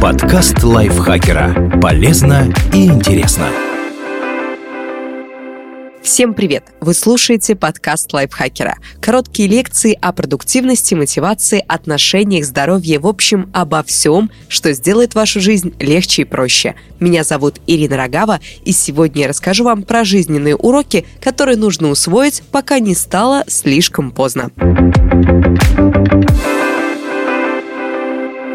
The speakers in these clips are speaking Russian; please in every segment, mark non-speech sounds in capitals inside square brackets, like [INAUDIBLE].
Подкаст лайфхакера. Полезно и интересно. Всем привет! Вы слушаете подкаст лайфхакера. Короткие лекции о продуктивности, мотивации, отношениях, здоровье, в общем, обо всем, что сделает вашу жизнь легче и проще. Меня зовут Ирина Рогава, и сегодня я расскажу вам про жизненные уроки, которые нужно усвоить, пока не стало слишком поздно.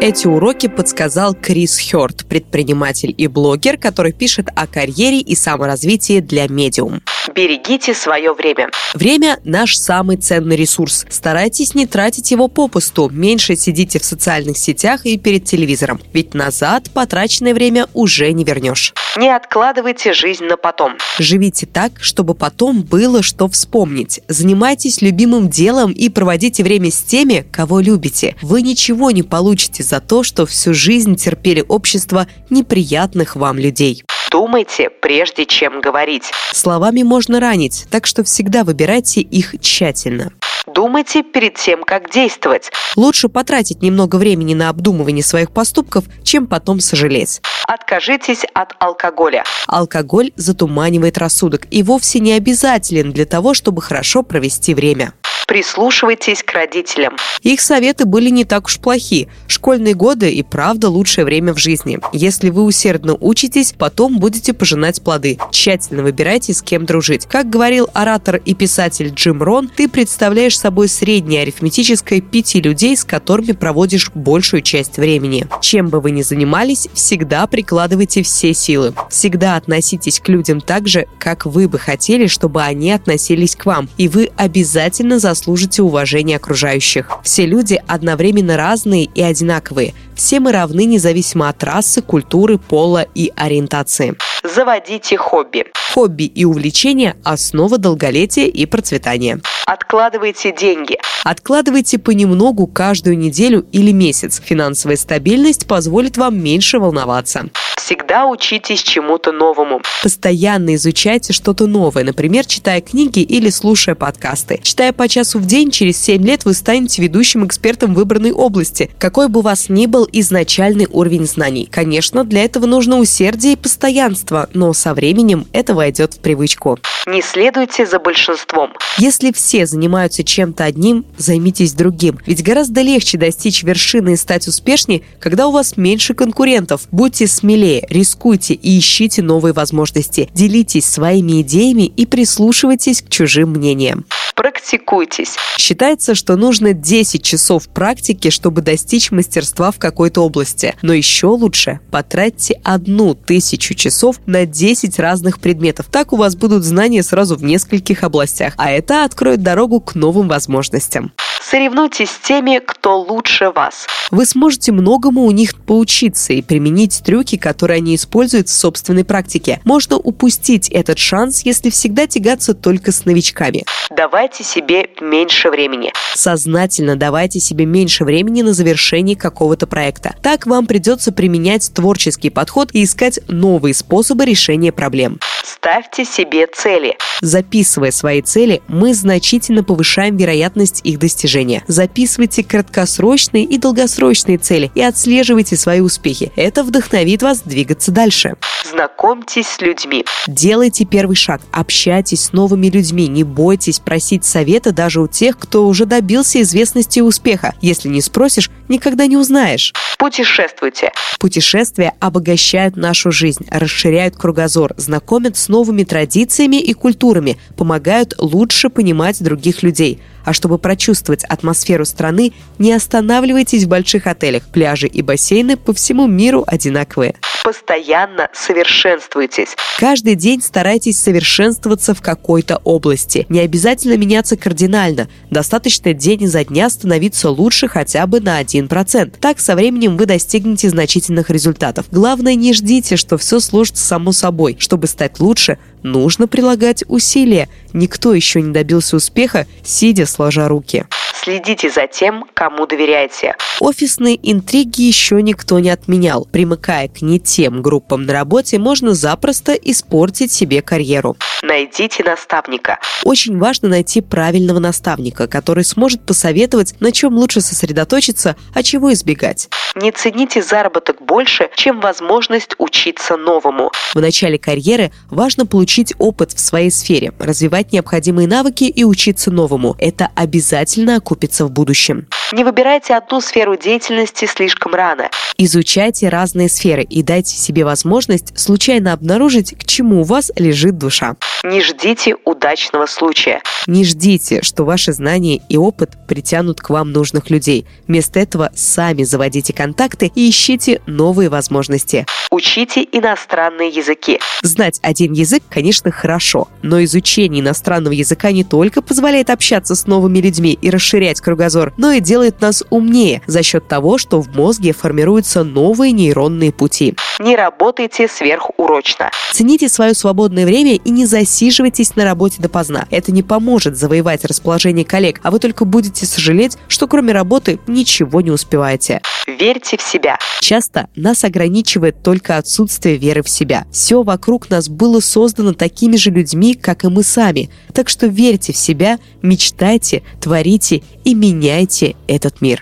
Эти уроки подсказал Крис Хёрд, предприниматель и блогер, который пишет о карьере и саморазвитии для медиум. Берегите свое время. Время – наш самый ценный ресурс. Старайтесь не тратить его попусту. Меньше сидите в социальных сетях и перед телевизором. Ведь назад потраченное время уже не вернешь. Не откладывайте жизнь на потом. Живите так, чтобы потом было что вспомнить. Занимайтесь любимым делом и проводите время с теми, кого любите. Вы ничего не получите за то, что всю жизнь терпели общество неприятных вам людей. Думайте, прежде чем говорить. Словами можно ранить, так что всегда выбирайте их тщательно. Думайте перед тем, как действовать. Лучше потратить немного времени на обдумывание своих поступков, чем потом сожалеть. Откажитесь от алкоголя. Алкоголь затуманивает рассудок и вовсе не обязателен для того, чтобы хорошо провести время прислушивайтесь к родителям. Их советы были не так уж плохи. Школьные годы и правда лучшее время в жизни. Если вы усердно учитесь, потом будете пожинать плоды. Тщательно выбирайте, с кем дружить. Как говорил оратор и писатель Джим Рон, ты представляешь собой среднее арифметическое пяти людей, с которыми проводишь большую часть времени. Чем бы вы ни занимались, всегда прикладывайте все силы. Всегда относитесь к людям так же, как вы бы хотели, чтобы они относились к вам. И вы обязательно заслуживаете заслужите уважение окружающих. Все люди одновременно разные и одинаковые. Все мы равны независимо от расы, культуры, пола и ориентации. Заводите хобби. Хобби и увлечения – основа долголетия и процветания. Откладывайте деньги. Откладывайте понемногу каждую неделю или месяц. Финансовая стабильность позволит вам меньше волноваться. Всегда учитесь чему-то новому. Постоянно изучайте что-то новое, например, читая книги или слушая подкасты. Читая по часу в день, через 7 лет вы станете ведущим экспертом выбранной области, какой бы у вас ни был изначальный уровень знаний. Конечно, для этого нужно усердие и постоянство, но со временем это войдет в привычку. Не следуйте за большинством. Если все занимаются чем-то одним, займитесь другим. Ведь гораздо легче достичь вершины и стать успешнее, когда у вас меньше конкурентов. Будьте смелее, рискуйте и ищите новые возможности. Делитесь своими идеями и прислушивайтесь к чужим мнениям. Практикуйтесь. Считается, что нужно 10 часов практики, чтобы достичь мастерства в какой-то области. Но еще лучше потратьте одну тысячу часов на 10 разных предметов. Так у вас будут знания сразу в нескольких областях, а это откроет дорогу к новым возможностям. Соревнуйтесь с теми, кто лучше вас. Вы сможете многому у них поучиться и применить трюки, которые они используют в собственной практике. Можно упустить этот шанс, если всегда тягаться только с новичками. Давайте себе меньше времени. Сознательно давайте себе меньше времени на завершение какого-то проекта. Так вам придется применять творческий подход и искать новые способы решения проблем. Ставьте себе цели. Записывая свои цели, мы значительно повышаем вероятность их достижения. Записывайте краткосрочные и долгосрочные цели и отслеживайте свои успехи. Это вдохновит вас двигаться дальше. Знакомьтесь с людьми. Делайте первый шаг. Общайтесь с новыми людьми. Не бойтесь просить совета даже у тех, кто уже добился известности и успеха. Если не спросишь, никогда не узнаешь. Путешествуйте. Путешествия обогащают нашу жизнь, расширяют кругозор, знакомят с новыми традициями и культурами, помогают лучше понимать других людей. А чтобы прочувствовать атмосферу страны, не останавливайтесь в больших отелях. Пляжи и бассейны по всему миру одинаковые постоянно совершенствуйтесь. Каждый день старайтесь совершенствоваться в какой-то области. Не обязательно меняться кардинально. Достаточно день изо дня становиться лучше хотя бы на 1%. Так со временем вы достигнете значительных результатов. Главное, не ждите, что все сложится само собой. Чтобы стать лучше, нужно прилагать усилия. Никто еще не добился успеха, сидя сложа руки. Следите за тем, кому доверяете. Офисные интриги еще никто не отменял. Примыкая к не тем группам на работе, можно запросто испортить себе карьеру. Найдите наставника. Очень важно найти правильного наставника, который сможет посоветовать, на чем лучше сосредоточиться, а чего избегать. Не цените заработок больше, чем возможность учиться новому. В начале карьеры важно получить опыт в своей сфере, развивать необходимые навыки и учиться новому. Это обязательно окупится в будущем. Не выбирайте одну сферу деятельности слишком рано. Изучайте разные сферы и дайте себе возможность случайно обнаружить, к чему у вас лежит душа. Не ждите удачного случая. Не ждите, что ваши знания и опыт притянут к вам нужных людей. Вместо этого сами заводите контакты и ищите новые возможности. Учите иностранные языки. Знать один язык, конечно, хорошо, но изучение иностранного языка не только позволяет общаться с новыми людьми и расширять кругозор, но и делает нас умнее за счет того, что в мозге формируются новые нейронные пути. Не работайте сверхурочно. Цените свое свободное время и не засиживайтесь на работе допоздна. Это не поможет завоевать расположение коллег, а вы только будете сожалеть, что кроме работы ничего не успеваете. Верьте в себя. Часто нас ограничивает только отсутствие веры в себя. Все вокруг нас было создано такими же людьми, как и мы сами. Так что верьте в себя, мечтайте, творите и меняйте этот мир.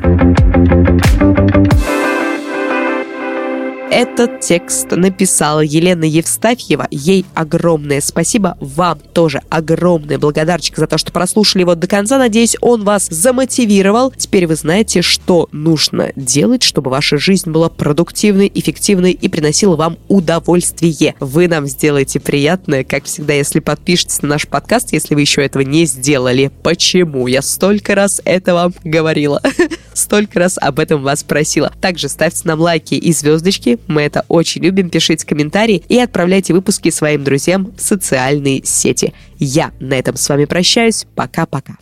Этот текст написала Елена Евстафьева. Ей огромное спасибо. Вам тоже огромный благодарчик за то, что прослушали его до конца. Надеюсь, он вас замотивировал. Теперь вы знаете, что нужно делать, чтобы ваша жизнь была продуктивной, эффективной и приносила вам удовольствие. Вы нам сделаете приятное, как всегда, если подпишетесь на наш подкаст, если вы еще этого не сделали. Почему? Я столько раз это вам говорила. [LAUGHS] Столько раз об этом вас просила. Также ставьте нам лайки и звездочки. Мы это очень любим. Пишите комментарии и отправляйте выпуски своим друзьям в социальные сети. Я на этом с вами прощаюсь. Пока-пока.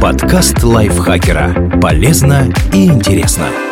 Подкаст лайфхакера. Полезно и интересно.